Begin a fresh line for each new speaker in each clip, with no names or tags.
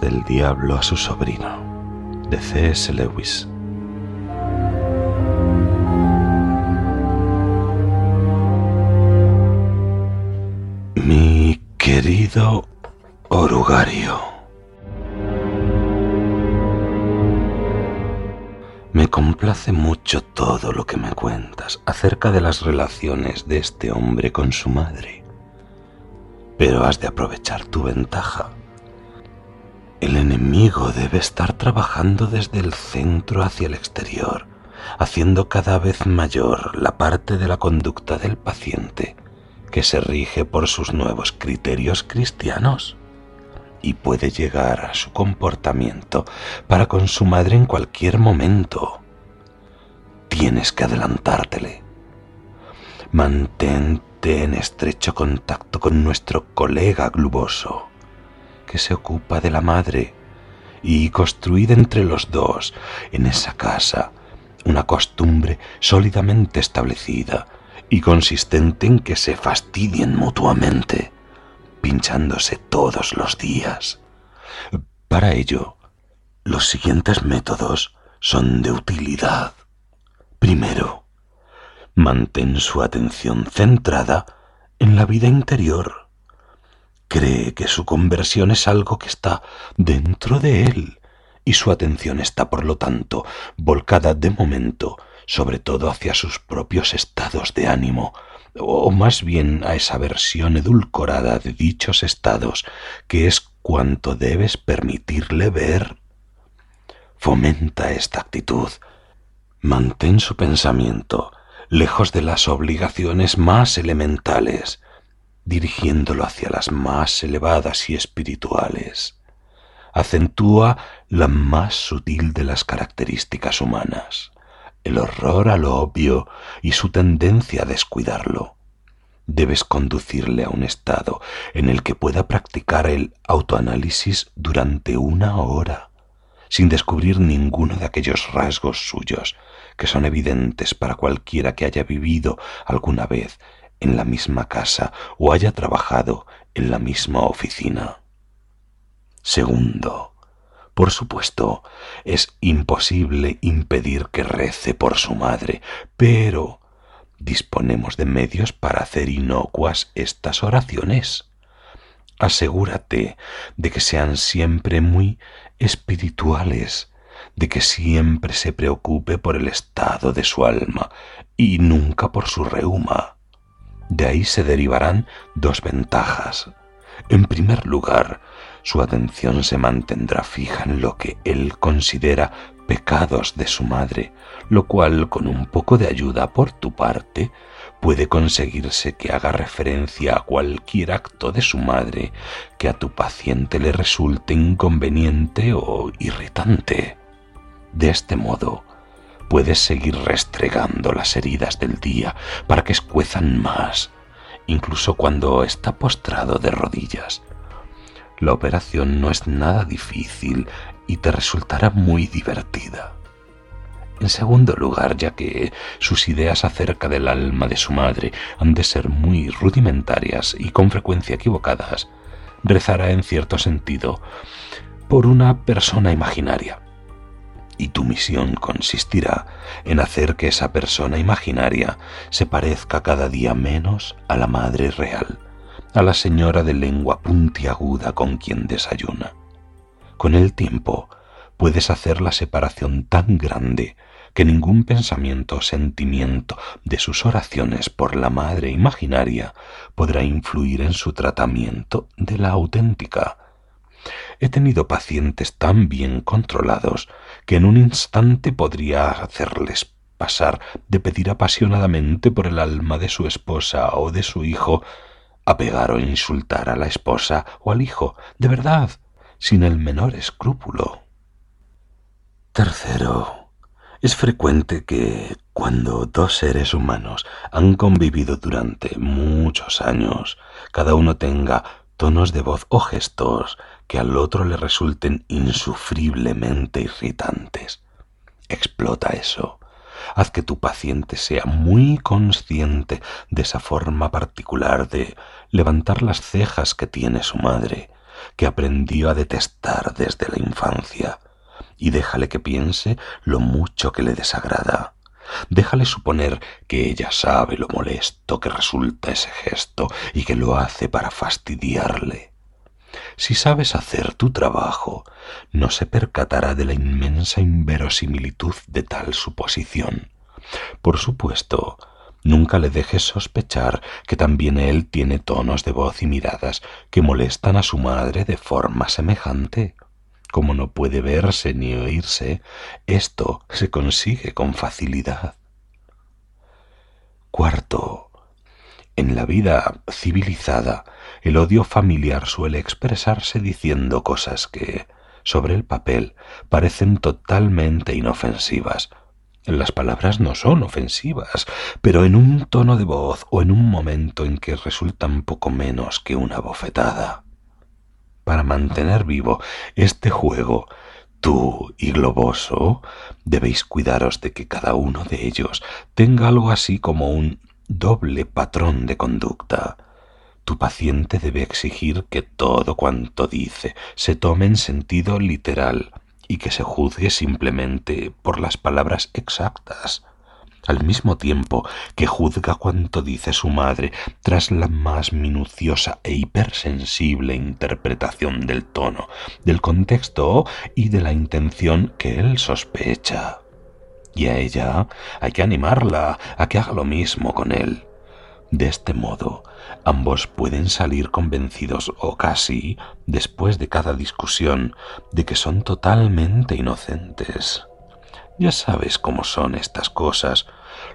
Del Diablo a su sobrino, de C.S. Lewis. Mi querido Orugario. Me complace mucho todo lo que me cuentas acerca de las relaciones de este hombre con su madre. Pero has de aprovechar tu ventaja. El enemigo debe estar trabajando desde el centro hacia el exterior, haciendo cada vez mayor la parte de la conducta del paciente que se rige por sus nuevos criterios cristianos y puede llegar a su comportamiento para con su madre en cualquier momento. Tienes que adelantártele. Mantente en estrecho contacto con nuestro colega gluboso, que se ocupa de la madre, y construid entre los dos en esa casa una costumbre sólidamente establecida y consistente en que se fastidien mutuamente, pinchándose todos los días. Para ello, los siguientes métodos son de utilidad. Primero, mantén su atención centrada en la vida interior. Cree que su conversión es algo que está dentro de él y su atención está, por lo tanto, volcada de momento sobre todo hacia sus propios estados de ánimo, o más bien a esa versión edulcorada de dichos estados, que es cuanto debes permitirle ver. Fomenta esta actitud. Mantén su pensamiento lejos de las obligaciones más elementales, dirigiéndolo hacia las más elevadas y espirituales. Acentúa la más sutil de las características humanas el horror a lo obvio y su tendencia a descuidarlo. Debes conducirle a un estado en el que pueda practicar el autoanálisis durante una hora, sin descubrir ninguno de aquellos rasgos suyos que son evidentes para cualquiera que haya vivido alguna vez en la misma casa o haya trabajado en la misma oficina. Segundo, por supuesto, es imposible impedir que rece por su madre, pero disponemos de medios para hacer inocuas estas oraciones. Asegúrate de que sean siempre muy espirituales, de que siempre se preocupe por el estado de su alma y nunca por su reuma. De ahí se derivarán dos ventajas. En primer lugar, su atención se mantendrá fija en lo que él considera pecados de su madre, lo cual con un poco de ayuda por tu parte puede conseguirse que haga referencia a cualquier acto de su madre que a tu paciente le resulte inconveniente o irritante. De este modo, puedes seguir restregando las heridas del día para que escuezan más, incluso cuando está postrado de rodillas la operación no es nada difícil y te resultará muy divertida. En segundo lugar, ya que sus ideas acerca del alma de su madre han de ser muy rudimentarias y con frecuencia equivocadas, rezará en cierto sentido por una persona imaginaria. Y tu misión consistirá en hacer que esa persona imaginaria se parezca cada día menos a la madre real a la señora de lengua puntiaguda con quien desayuna. Con el tiempo puedes hacer la separación tan grande que ningún pensamiento o sentimiento de sus oraciones por la madre imaginaria podrá influir en su tratamiento de la auténtica. He tenido pacientes tan bien controlados que en un instante podría hacerles pasar de pedir apasionadamente por el alma de su esposa o de su hijo a pegar o insultar a la esposa o al hijo, de verdad, sin el menor escrúpulo. Tercero, es frecuente que cuando dos seres humanos han convivido durante muchos años, cada uno tenga tonos de voz o gestos que al otro le resulten insufriblemente irritantes. Explota eso Haz que tu paciente sea muy consciente de esa forma particular de levantar las cejas que tiene su madre, que aprendió a detestar desde la infancia, y déjale que piense lo mucho que le desagrada. Déjale suponer que ella sabe lo molesto que resulta ese gesto y que lo hace para fastidiarle. Si sabes hacer tu trabajo, no se percatará de la inmensa inverosimilitud de tal suposición. Por supuesto, nunca le dejes sospechar que también él tiene tonos de voz y miradas que molestan a su madre de forma semejante. Como no puede verse ni oírse, esto se consigue con facilidad. Cuarto, en la vida civilizada, el odio familiar suele expresarse diciendo cosas que, sobre el papel, parecen totalmente inofensivas. Las palabras no son ofensivas, pero en un tono de voz o en un momento en que resultan poco menos que una bofetada. Para mantener vivo este juego, tú y Globoso debéis cuidaros de que cada uno de ellos tenga algo así como un doble patrón de conducta. Tu paciente debe exigir que todo cuanto dice se tome en sentido literal y que se juzgue simplemente por las palabras exactas, al mismo tiempo que juzga cuanto dice su madre tras la más minuciosa e hipersensible interpretación del tono, del contexto y de la intención que él sospecha. Y a ella hay que animarla a que haga lo mismo con él. De este modo, ambos pueden salir convencidos o casi, después de cada discusión, de que son totalmente inocentes. Ya sabes cómo son estas cosas.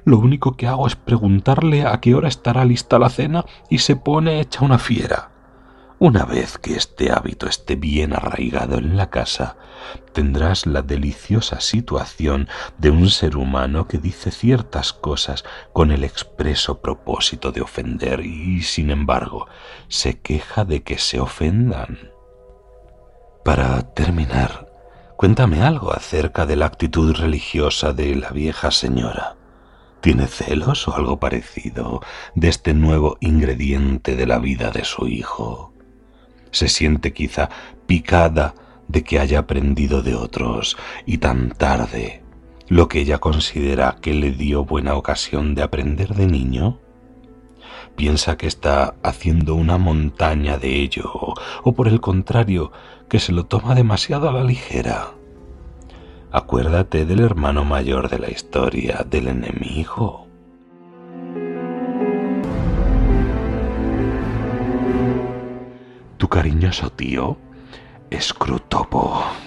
Lo único que hago es preguntarle a qué hora estará lista la cena y se pone hecha una fiera. Una vez que este hábito esté bien arraigado en la casa, tendrás la deliciosa situación de un ser humano que dice ciertas cosas con el expreso propósito de ofender y, sin embargo, se queja de que se ofendan. Para terminar, cuéntame algo acerca de la actitud religiosa de la vieja señora. ¿Tiene celos o algo parecido de este nuevo ingrediente de la vida de su hijo? se siente quizá picada de que haya aprendido de otros y tan tarde lo que ella considera que le dio buena ocasión de aprender de niño? ¿Piensa que está haciendo una montaña de ello o por el contrario que se lo toma demasiado a la ligera? Acuérdate del hermano mayor de la historia, del enemigo. tu cariñoso tío, Scrutopo.